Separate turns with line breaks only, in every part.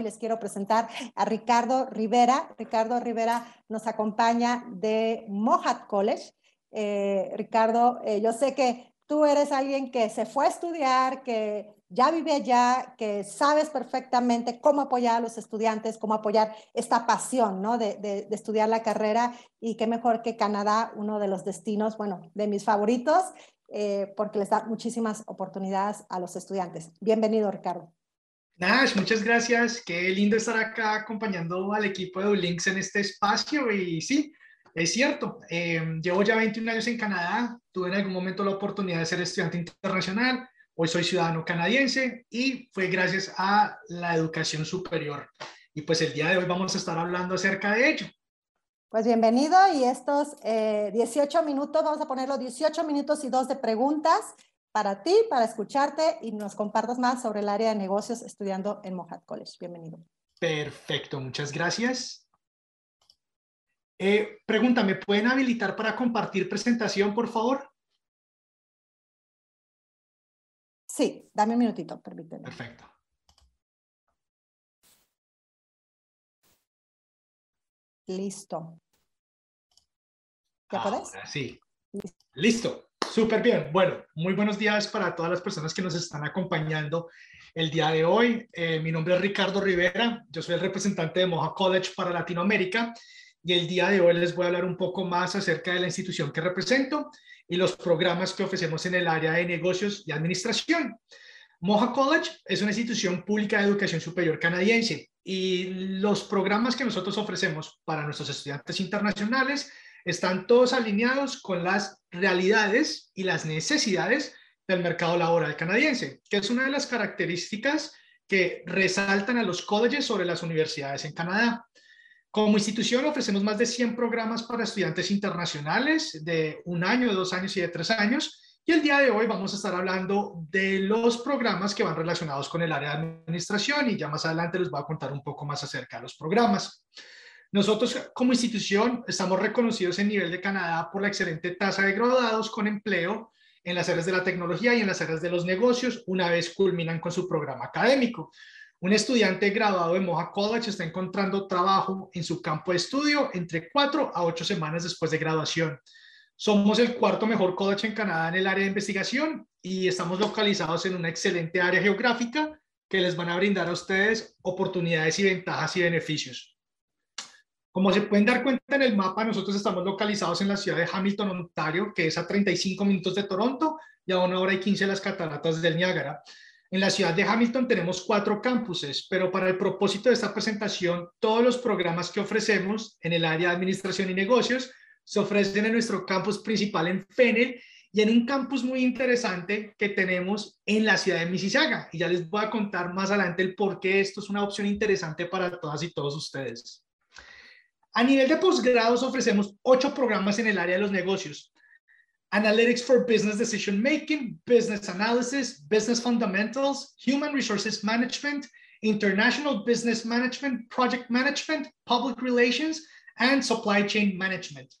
y les quiero presentar a Ricardo Rivera. Ricardo Rivera nos acompaña de Mohat College. Eh, Ricardo, eh, yo sé que tú eres alguien que se fue a estudiar, que ya vive allá, que sabes perfectamente cómo apoyar a los estudiantes, cómo apoyar esta pasión ¿no? de, estudiar la carrera y qué mejor que Canadá, uno de los destinos, bueno, de mis favoritos, eh, porque les da muchísimas oportunidades a los estudiantes. Bienvenido, Ricardo.
Nash, muchas gracias. Qué lindo estar acá acompañando al equipo de Ulinks en este espacio y sí, es cierto, eh, llevo ya 21 años en Canadá, tuve en algún momento la oportunidad de ser estudiante internacional, Hoy soy ciudadano canadiense y fue gracias a la educación superior. Y pues el día de hoy vamos a estar hablando acerca de ello.
Pues bienvenido y estos eh, 18 minutos, vamos a ponerlo 18 minutos y dos de preguntas para ti, para escucharte y nos compartas más sobre el área de negocios estudiando en Mohat College. Bienvenido.
Perfecto, muchas gracias. Eh, pregúntame, ¿pueden habilitar para compartir presentación, por favor?
Sí, dame un minutito, permíteme.
Perfecto.
Listo. ¿Ya puedes?
Sí. Listo. Súper bien. Bueno, muy buenos días para todas las personas que nos están acompañando el día de hoy. Eh, mi nombre es Ricardo Rivera. Yo soy el representante de Moja College para Latinoamérica y el día de hoy les voy a hablar un poco más acerca de la institución que represento y los programas que ofrecemos en el área de negocios y administración. Moja College es una institución pública de educación superior canadiense y los programas que nosotros ofrecemos para nuestros estudiantes internacionales están todos alineados con las realidades y las necesidades del mercado laboral canadiense, que es una de las características que resaltan a los colleges sobre las universidades en Canadá. Como institución ofrecemos más de 100 programas para estudiantes internacionales de un año, de dos años y de tres años. Y el día de hoy vamos a estar hablando de los programas que van relacionados con el área de administración y ya más adelante les voy a contar un poco más acerca de los programas. Nosotros como institución estamos reconocidos en nivel de Canadá por la excelente tasa de graduados con empleo en las áreas de la tecnología y en las áreas de los negocios una vez culminan con su programa académico. Un estudiante graduado de Moja College está encontrando trabajo en su campo de estudio entre cuatro a ocho semanas después de graduación. Somos el cuarto mejor college en Canadá en el área de investigación y estamos localizados en una excelente área geográfica que les van a brindar a ustedes oportunidades y ventajas y beneficios. Como se pueden dar cuenta en el mapa, nosotros estamos localizados en la ciudad de Hamilton, Ontario, que es a 35 minutos de Toronto y a una hora y 15 de las cataratas del Niágara. En la ciudad de Hamilton tenemos cuatro campuses, pero para el propósito de esta presentación, todos los programas que ofrecemos en el área de administración y negocios se ofrecen en nuestro campus principal en Fennel y en un campus muy interesante que tenemos en la ciudad de Mississauga. Y ya les voy a contar más adelante el por qué esto es una opción interesante para todas y todos ustedes. A nivel de posgrados ofrecemos ocho programas en el área de los negocios. Analytics for Business Decision Making, Business Analysis, Business Fundamentals, Human Resources Management, International Business Management, Project Management, Public Relations, and Supply Chain Management.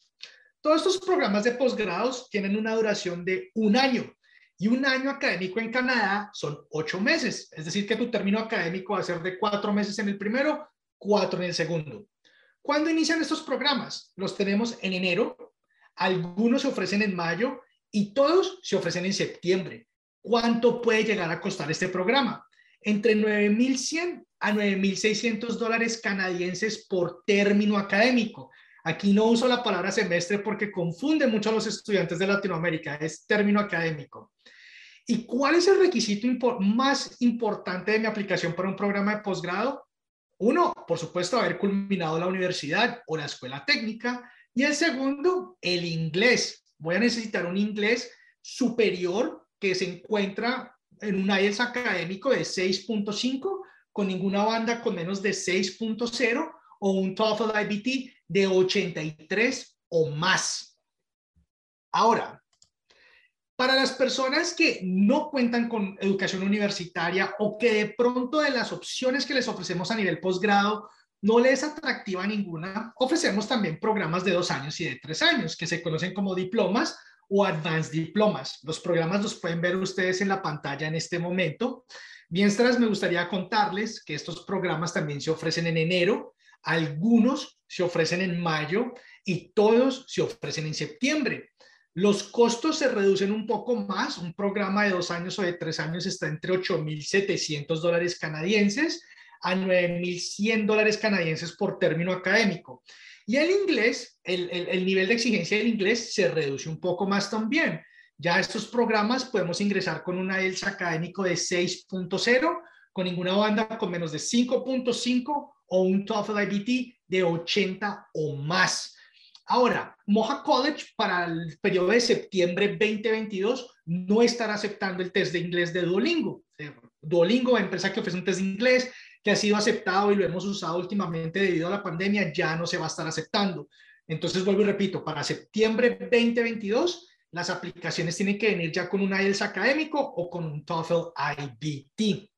Todos estos programas de posgrados tienen una duración de un año y un año académico en Canadá son ocho meses. Es decir, que tu término académico va a ser de cuatro meses en el primero, cuatro en el segundo. ¿Cuándo inician estos programas? Los tenemos en enero, algunos se ofrecen en mayo y todos se ofrecen en septiembre. ¿Cuánto puede llegar a costar este programa? Entre 9.100 a 9.600 dólares canadienses por término académico. Aquí no uso la palabra semestre porque confunde mucho a los estudiantes de Latinoamérica, es término académico. ¿Y cuál es el requisito más importante de mi aplicación para un programa de posgrado? Uno, por supuesto, haber culminado la universidad o la escuela técnica. Y el segundo, el inglés. Voy a necesitar un inglés superior que se encuentra en un IELTS académico de 6.5 con ninguna banda con menos de 6.0 o un TOEFL IBT de 83 o más. Ahora, para las personas que no cuentan con educación universitaria o que de pronto de las opciones que les ofrecemos a nivel posgrado no le es atractiva ninguna, ofrecemos también programas de dos años y de tres años, que se conocen como diplomas o advanced diplomas. Los programas los pueden ver ustedes en la pantalla en este momento. Mientras me gustaría contarles que estos programas también se ofrecen en enero, algunos se ofrecen en mayo y todos se ofrecen en septiembre. Los costos se reducen un poco más. Un programa de dos años o de tres años está entre 8.700 dólares canadienses a 9.100 dólares canadienses por término académico. Y el inglés, el, el, nivel de exigencia del inglés se reduce un poco más también. Ya estos programas podemos ingresar con un IELTS académico de 6.0, con ninguna banda con menos de 5.5 o un TOEFL IBT de 80 o más. Ahora, Moja College para el periodo de septiembre 2022 no estará aceptando el test de inglés de Duolingo. Duolingo, empresa que ofrece un test de inglés, que ha sido aceptado y lo hemos usado últimamente debido a la pandemia, ya no se va a estar aceptando. Entonces, vuelvo y repito, para septiembre 2022, las aplicaciones tienen que venir ya con un IELTS académico o con un TOEFL IBT.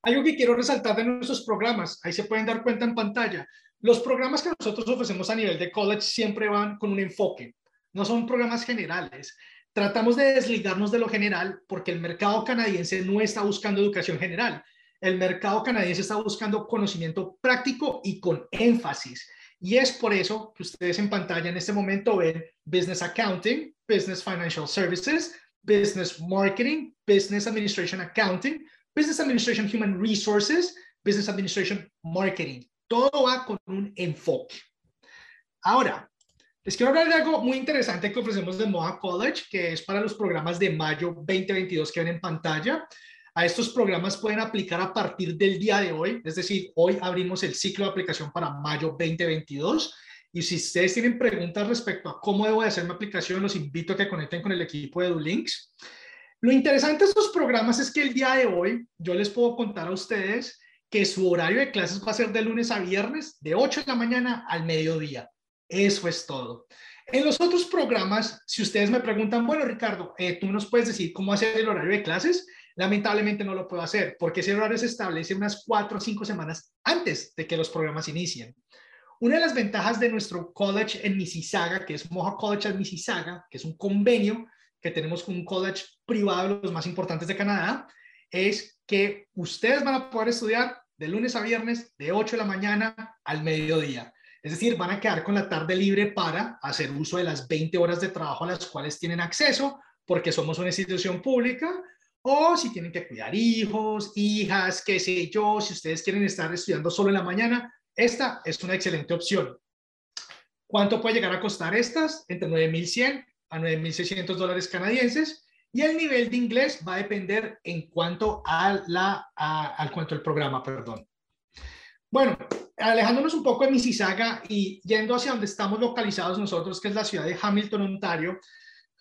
Algo que quiero resaltar de nuestros programas, ahí se pueden dar cuenta en pantalla, los programas que nosotros ofrecemos a nivel de college siempre van con un enfoque, no son programas generales. Tratamos de desligarnos de lo general porque el mercado canadiense no está buscando educación general el mercado canadiense está buscando conocimiento práctico y con énfasis. Y es por eso que ustedes en pantalla en este momento ven Business Accounting, Business Financial Services, Business Marketing, Business Administration Accounting, Business Administration Human Resources, Business Administration Marketing. Todo va con un enfoque. Ahora, les quiero hablar de algo muy interesante que ofrecemos de Moa College, que es para los programas de mayo 2022 que ven en pantalla. A estos programas pueden aplicar a partir del día de hoy, es decir, hoy abrimos el ciclo de aplicación para mayo 2022. Y si ustedes tienen preguntas respecto a cómo debo de hacer mi aplicación, los invito a que conecten con el equipo de Dulinks. Lo interesante de estos programas es que el día de hoy yo les puedo contar a ustedes que su horario de clases va a ser de lunes a viernes, de 8 de la mañana al mediodía. Eso es todo. En los otros programas, si ustedes me preguntan, bueno, Ricardo, eh, ¿tú nos puedes decir cómo hacer el horario de clases? Lamentablemente no lo puedo hacer porque ese horario se establece unas cuatro o cinco semanas antes de que los programas inicien. Una de las ventajas de nuestro college en Mississauga, que es Moja College en Mississauga, que es un convenio que tenemos con un college privado de los más importantes de Canadá, es que ustedes van a poder estudiar de lunes a viernes de 8 de la mañana al mediodía. Es decir, van a quedar con la tarde libre para hacer uso de las 20 horas de trabajo a las cuales tienen acceso, porque somos una institución pública o si tienen que cuidar hijos, hijas, qué sé yo, si ustedes quieren estar estudiando solo en la mañana, esta es una excelente opción. ¿Cuánto puede llegar a costar estas? Entre 9.100 a 9.600 dólares canadienses. Y el nivel de inglés va a depender en cuanto a la, al cuanto al programa, perdón. Bueno, alejándonos un poco de Mississauga y yendo hacia donde estamos localizados nosotros, que es la ciudad de Hamilton, Ontario,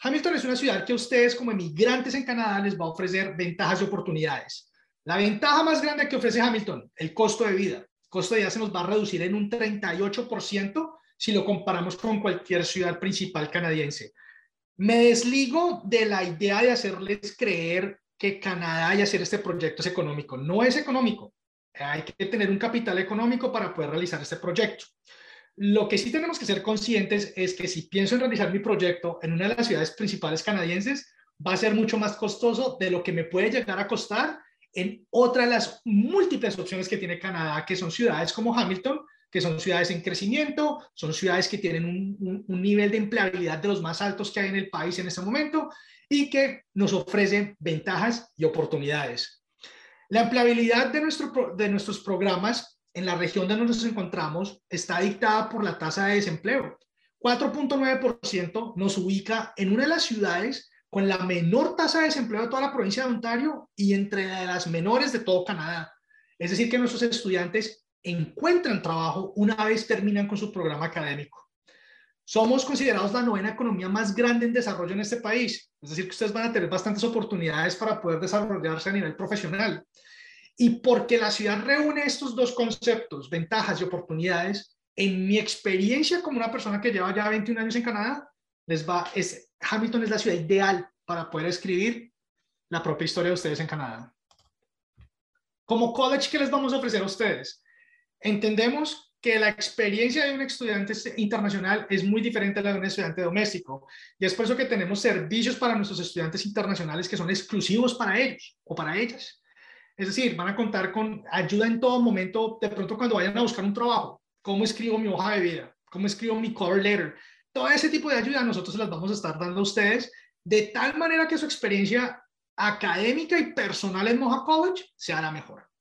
Hamilton es una ciudad que a ustedes como emigrantes en Canadá les va a ofrecer ventajas y oportunidades. La ventaja más grande que ofrece Hamilton, el costo de vida. El costo de vida se nos va a reducir en un 38% si lo comparamos con cualquier ciudad principal canadiense. Me desligo de la idea de hacerles creer que Canadá y hacer este proyecto es económico. No es económico. Hay que tener un capital económico para poder realizar este proyecto. Lo que sí tenemos que ser conscientes es que si pienso en realizar mi proyecto en una de las ciudades principales canadienses, va a ser mucho más costoso de lo que me puede llegar a costar en otra de las múltiples opciones que tiene Canadá, que son ciudades como Hamilton, que son ciudades en crecimiento, son ciudades que tienen un, nivel de empleabilidad de los más altos que hay en el país en este momento y que nos ofrecen ventajas y oportunidades. La empleabilidad de, de nuestros programas en la región donde nos encontramos está dictada por la tasa de desempleo. 4.9% nos ubica en una de las ciudades con la menor tasa de desempleo de toda la provincia de Ontario y entre las menores de todo Canadá. Es decir, que nuestros estudiantes encuentran trabajo una vez terminan con su programa académico. Somos considerados la novena economía más grande en desarrollo en este país. Es decir, que ustedes van a tener bastantes oportunidades para poder desarrollarse a nivel profesional. Y porque la ciudad reúne estos dos conceptos, ventajas y oportunidades, en mi experiencia como una persona que lleva ya 21 años en Canadá, les va, es, Hamilton es la ciudad ideal para poder escribir la propia historia de ustedes en Canadá. Como college, ¿qué les vamos a ofrecer a ustedes? Entendemos que la experiencia de un estudiante internacional es muy diferente a la de un estudiante doméstico. Y es por eso que tenemos servicios para nuestros estudiantes internacionales que son exclusivos para ellos o para ellas. Es decir, van a contar con ayuda en todo momento, de pronto cuando vayan a buscar un trabajo, cómo escribo mi hoja de vida, cómo escribo mi cover letter, todo ese tipo de ayuda nosotros las vamos a estar dando a ustedes de tal manera que su experiencia académica y personal en Moja College sea la mejor.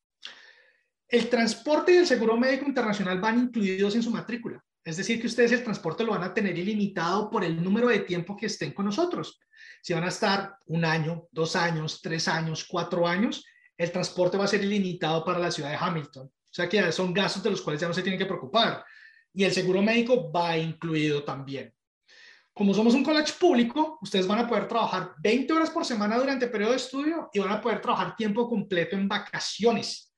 El transporte y el seguro médico internacional van incluidos en su matrícula. Es decir, que ustedes el transporte lo van a tener ilimitado por el número de tiempo que estén con nosotros. Si van a estar un año, dos años, tres años, cuatro años, el transporte va a ser ilimitado para la ciudad de Hamilton. O sea que son gastos de los cuales ya no se tienen que preocupar. Y el seguro médico va incluido también. Como somos un college público, ustedes van a poder trabajar 20 horas por semana durante el periodo de estudio y van a poder trabajar tiempo completo en vacaciones.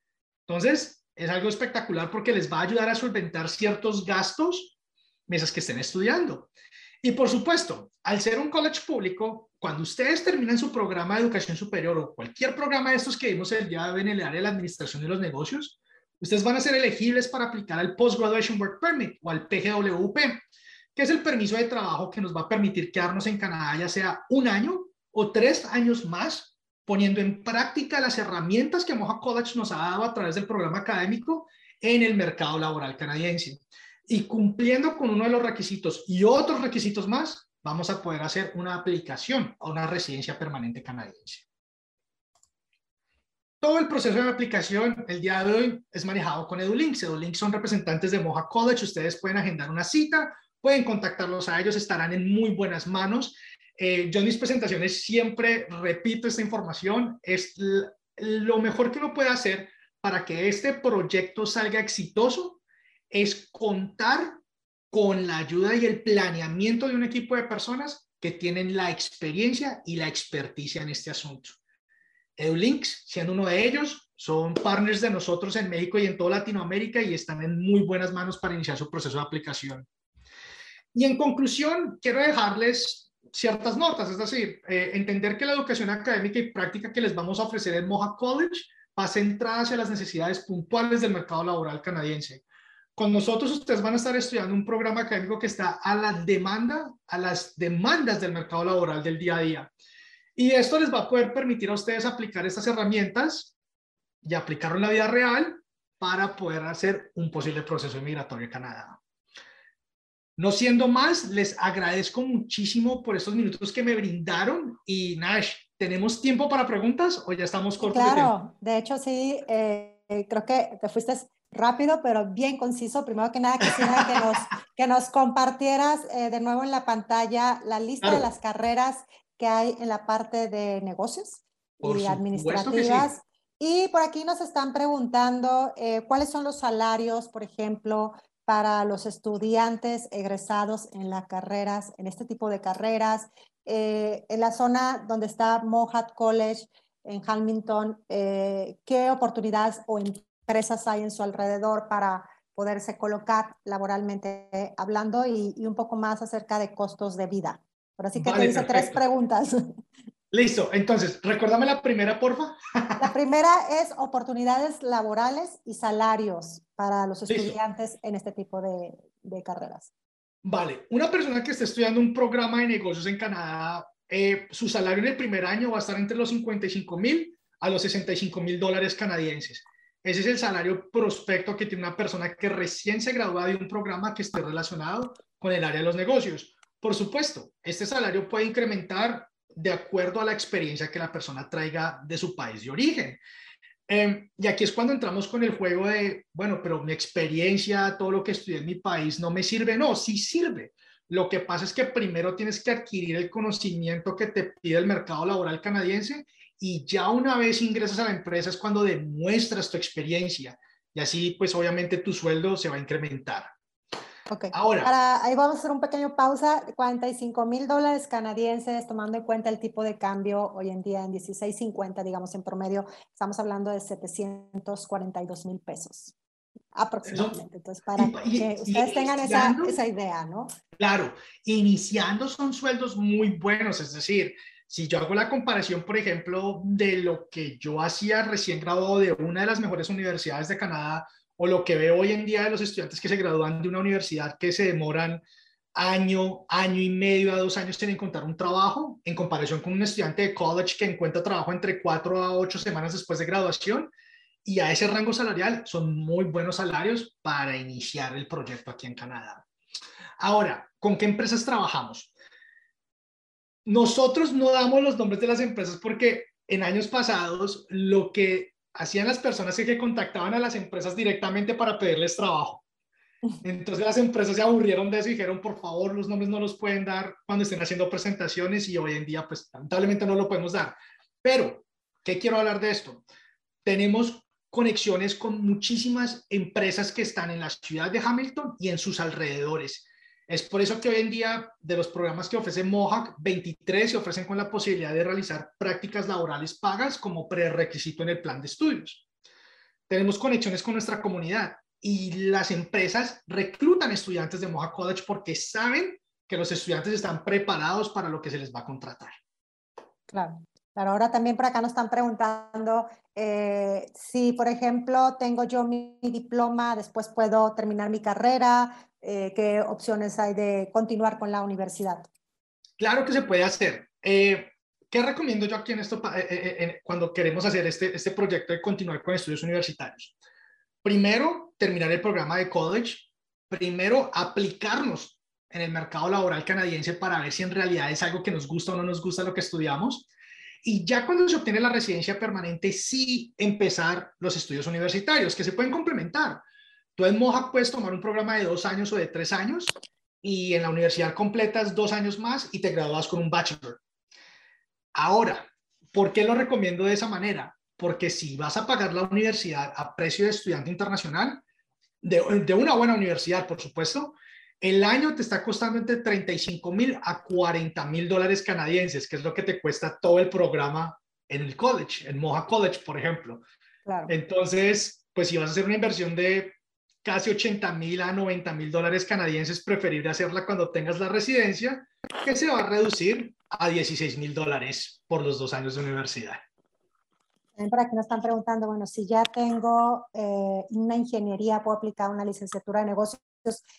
Entonces, es algo espectacular porque les va a ayudar a solventar ciertos gastos mesas que estén estudiando. Y por supuesto, al ser un college público, cuando ustedes terminan su programa de educación superior o cualquier programa de estos que vimos el día en el de la administración de los negocios, ustedes van a ser elegibles para aplicar al Post Graduation Work Permit o al PGWP, que es el permiso de trabajo que nos va a permitir quedarnos en Canadá ya sea un año o tres años más, poniendo en práctica las herramientas que Moja College nos ha dado a través del programa académico en el mercado laboral canadiense. Y cumpliendo con uno de los requisitos y otros requisitos más, vamos a poder hacer una aplicación a una residencia permanente canadiense. Todo el proceso de aplicación el día de hoy es manejado con EduLinks. EduLinks son representantes de Moja College. Ustedes pueden agendar una cita pueden contactarlos a ellos, estarán en muy buenas manos. Eh, yo en mis presentaciones siempre repito esta información, es lo mejor que uno puede hacer para que este proyecto salga exitoso es contar con la ayuda y el planeamiento de un equipo de personas que tienen la experiencia y la experticia en este asunto. EduLinks, siendo uno de ellos, son partners de nosotros en México y en toda Latinoamérica y están en muy buenas manos para iniciar su proceso de aplicación. Y en conclusión, quiero dejarles ciertas notas, es decir, eh, entender que la educación académica y práctica que les vamos a ofrecer en Moja College va centrada hacia las necesidades puntuales del mercado laboral canadiense. Con nosotros ustedes van a estar estudiando un programa académico que está a la demanda, a las demandas del mercado laboral del día a día. Y esto les va a poder permitir a ustedes aplicar estas herramientas y aplicarlo en la vida real para poder hacer un posible proceso migratorio a Canadá. No siendo más, les agradezco muchísimo por estos minutos que me brindaron y Nash, ¿tenemos tiempo para preguntas o ya estamos cortos
claro,
de
hecho sí, eh, creo que te fuiste rápido, pero bien conciso. Primero que nada, quisiera que nos, que nos compartieras eh, de nuevo en la pantalla la lista de las carreras que hay en la parte de negocios y administrativas. Y por aquí nos están preguntando eh, cuáles son los salarios, por ejemplo, para los estudiantes egresados en las carreras, en este tipo de carreras. Eh, en la zona donde está Mohat College, en Hamilton, eh, ¿qué oportunidades o empresas hay en su alrededor para poderse colocar laboralmente hablando y, un poco más acerca de costos de vida? Por así que te hice tres preguntas.
Listo, entonces, recuérdame la primera, porfa.
La primera es oportunidades laborales y salarios para los estudiantes en este tipo de, carreras.
Vale, una persona que esté estudiando un programa de negocios en Canadá, eh, su salario en el primer año va a estar entre los 55 mil a los 65 mil dólares canadienses. Ese es el salario prospecto que tiene una persona que recién se gradúa de un programa que esté relacionado con el área de los negocios. Por supuesto, este salario puede incrementar de acuerdo a la experiencia que la persona traiga de su país de origen. Em, y aquí es cuando entramos con el juego de, bueno, pero mi experiencia, todo lo que estudié en mi país no me sirve. No, sí sirve. Lo que pasa es que primero tienes que adquirir el conocimiento que te pide el mercado laboral canadiense y ya una vez ingresas a la empresa es cuando demuestras tu experiencia y así pues obviamente tu sueldo se va a incrementar.
Ok. Ahora. ahí vamos a hacer un pequeño pausa. 45 mil dólares canadienses, tomando en cuenta el tipo de cambio hoy en día en 16.50, digamos en promedio, estamos hablando de 742 mil pesos aproximadamente. Entonces, para que ustedes tengan esa, esa idea, ¿no?
Claro, iniciando son sueldos muy buenos, es decir, si yo hago la comparación, por ejemplo, de lo que yo hacía recién graduado de una de las mejores universidades de Canadá, o lo que veo hoy en día de los estudiantes que se gradúan de una universidad que se demoran año, año y medio a dos años en encontrar un trabajo, en comparación con un estudiante de college que encuentra trabajo entre cuatro a ocho semanas después de graduación. Y a ese rango salarial son muy buenos salarios para iniciar el proyecto aquí en Canadá. Ahora, ¿con qué empresas trabajamos? Nosotros no damos los nombres de las empresas porque en años pasados lo que hacían las personas que contactaban a las empresas directamente para pedirles trabajo. Entonces las empresas se aburrieron de eso y dijeron, por favor, los nombres no los pueden dar cuando estén haciendo presentaciones y hoy en día, pues lamentablemente no lo podemos dar. Pero, ¿qué quiero hablar de esto? Tenemos conexiones con muchísimas empresas que están en la ciudad de Hamilton y en sus alrededores. Es por eso que hoy en día de los programas que ofrece Mohawk, 23 se ofrecen con la posibilidad de realizar prácticas laborales pagas como prerequisito en el plan de estudios. Tenemos conexiones con nuestra comunidad y las empresas reclutan estudiantes de Mohawk College porque saben que los estudiantes están preparados para lo que se les va a contratar.
Claro. Pero ahora también por acá nos están preguntando eh, si, por ejemplo, tengo yo mi, diploma, después puedo terminar mi carrera, eh, qué opciones hay de continuar con la universidad.
Claro que se puede hacer. Eh, ¿Qué recomiendo yo aquí en esto cuando queremos hacer este, este proyecto de continuar con estudios universitarios? Primero, terminar el programa de college. Primero, aplicarnos en el mercado laboral canadiense para ver si en realidad es algo que nos gusta o no nos gusta lo que estudiamos. Y ya cuando se obtiene la residencia permanente, sí empezar los estudios universitarios, que se pueden complementar. Tú en Mohawk puedes tomar un programa de dos años o de tres años y en la universidad completas dos años más y te gradúas con un bachelor. Ahora, ¿por qué lo recomiendo de esa manera? Porque si vas a pagar la universidad a precio de estudiante internacional, de, de una buena universidad, por supuesto, el año te está costando entre 35 mil a 40 mil dólares canadienses, que es lo que te cuesta todo el programa en el college, en Moja College, por ejemplo. Entonces, pues si vas a hacer una inversión de casi 80 mil a 90 mil dólares canadienses, preferible hacerla cuando tengas la residencia, que se va a reducir a 16 mil dólares por los dos años de universidad.
Para aquí nos están preguntando, bueno, si ya tengo eh, una ingeniería, ¿puedo aplicar una licenciatura de negocios?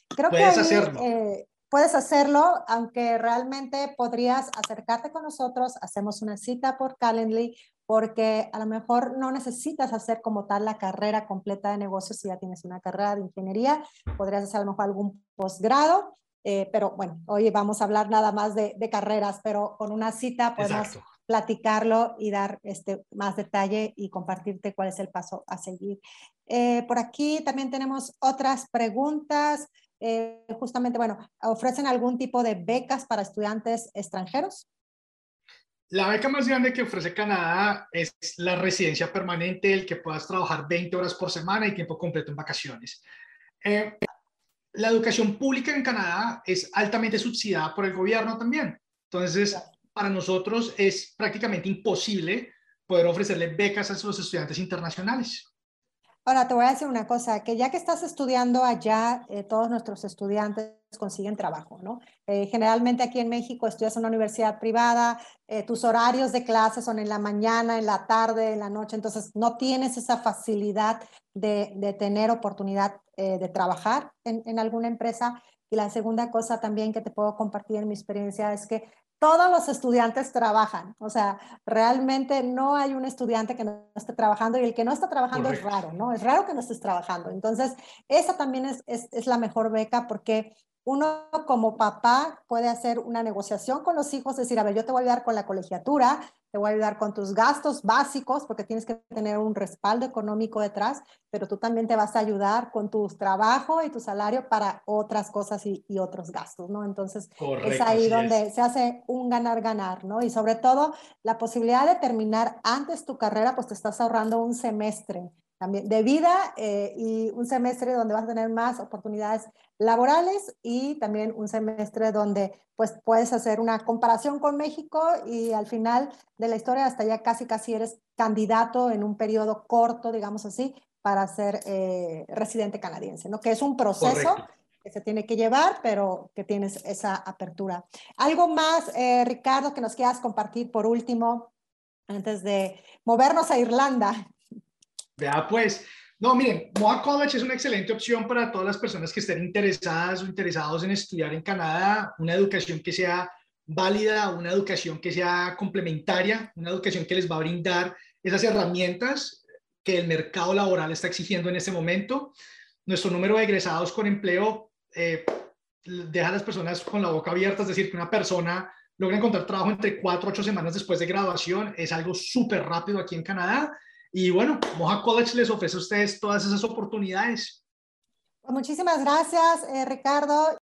creo puedes que hacerlo. Eh, puedes hacerlo, aunque realmente podrías acercarte con nosotros, hacemos una cita por Calendly, porque a lo mejor no necesitas hacer como tal la carrera completa de negocios si ya tienes una carrera de ingeniería, podrías hacer a lo mejor algún posgrado, eh, pero bueno, hoy vamos a hablar nada más de, de carreras, pero con una cita podemos platicarlo y dar este, más detalle y compartirte cuál es el paso a seguir. Eh, por aquí también tenemos otras preguntas. Eh, justamente, bueno, ¿ofrecen algún tipo de becas para estudiantes extranjeros?
La beca más grande que ofrece Canadá es la residencia permanente, el que puedas trabajar 20 horas por semana y tiempo completo en vacaciones. Eh, la educación pública en Canadá es altamente subsidiada por el gobierno también. Entonces, para nosotros es prácticamente imposible poder ofrecerle becas a los estudiantes internacionales.
Ahora, te voy a decir una cosa, que ya que estás estudiando allá, eh, todos nuestros estudiantes consiguen trabajo, ¿no? Eh, generalmente aquí en México estudias en una universidad privada, eh, tus horarios de clase son en la mañana, en la tarde, en la noche, entonces no tienes esa facilidad de, de tener oportunidad de trabajar en, en alguna empresa. Y la segunda cosa también que te puedo compartir en mi experiencia es que todos los estudiantes trabajan. O sea, realmente no hay un estudiante que no esté trabajando y el que no está trabajando es raro, ¿no? Es raro que no estés trabajando. Entonces, esa también es, es, es la mejor beca porque uno como papá puede hacer una negociación con los hijos, decir, a ver, yo te voy a ayudar con la colegiatura, te voy a ayudar con tus gastos básicos, porque tienes que tener un respaldo económico detrás, pero tú también te vas a ayudar con tu trabajo y tu salario para otras cosas y, otros gastos, ¿no? Entonces, es ahí donde se hace un ganar-ganar, ¿no? Y sobre todo, la posibilidad de terminar antes tu carrera, pues te estás ahorrando un semestre también de vida eh, y un semestre donde vas a tener más oportunidades laborales y también un semestre donde pues puedes hacer una comparación con México y al final de la historia hasta ya casi casi eres candidato en un periodo corto, digamos así, para ser eh, residente canadiense, ¿no? Que es un proceso que se tiene que llevar, pero que tienes esa apertura. ¿Algo más, eh, Ricardo, que nos quieras compartir por último, antes de movernos a Irlanda?
Vea, pues, No, miren, Mohawk College es una excelente opción para todas las personas que estén interesadas o interesados en estudiar en Canadá, una educación que sea válida, una educación que sea complementaria, una educación que les va a brindar esas herramientas que el mercado laboral está exigiendo en este momento. Nuestro número de egresados con empleo eh, deja a las personas con la boca abierta, es decir, que una persona logra encontrar trabajo entre cuatro o ocho semanas después de graduación, es algo súper rápido aquí en Canadá y bueno, Moja College les ofrece a ustedes todas esas oportunidades.
Pues muchísimas gracias, eh, Ricardo.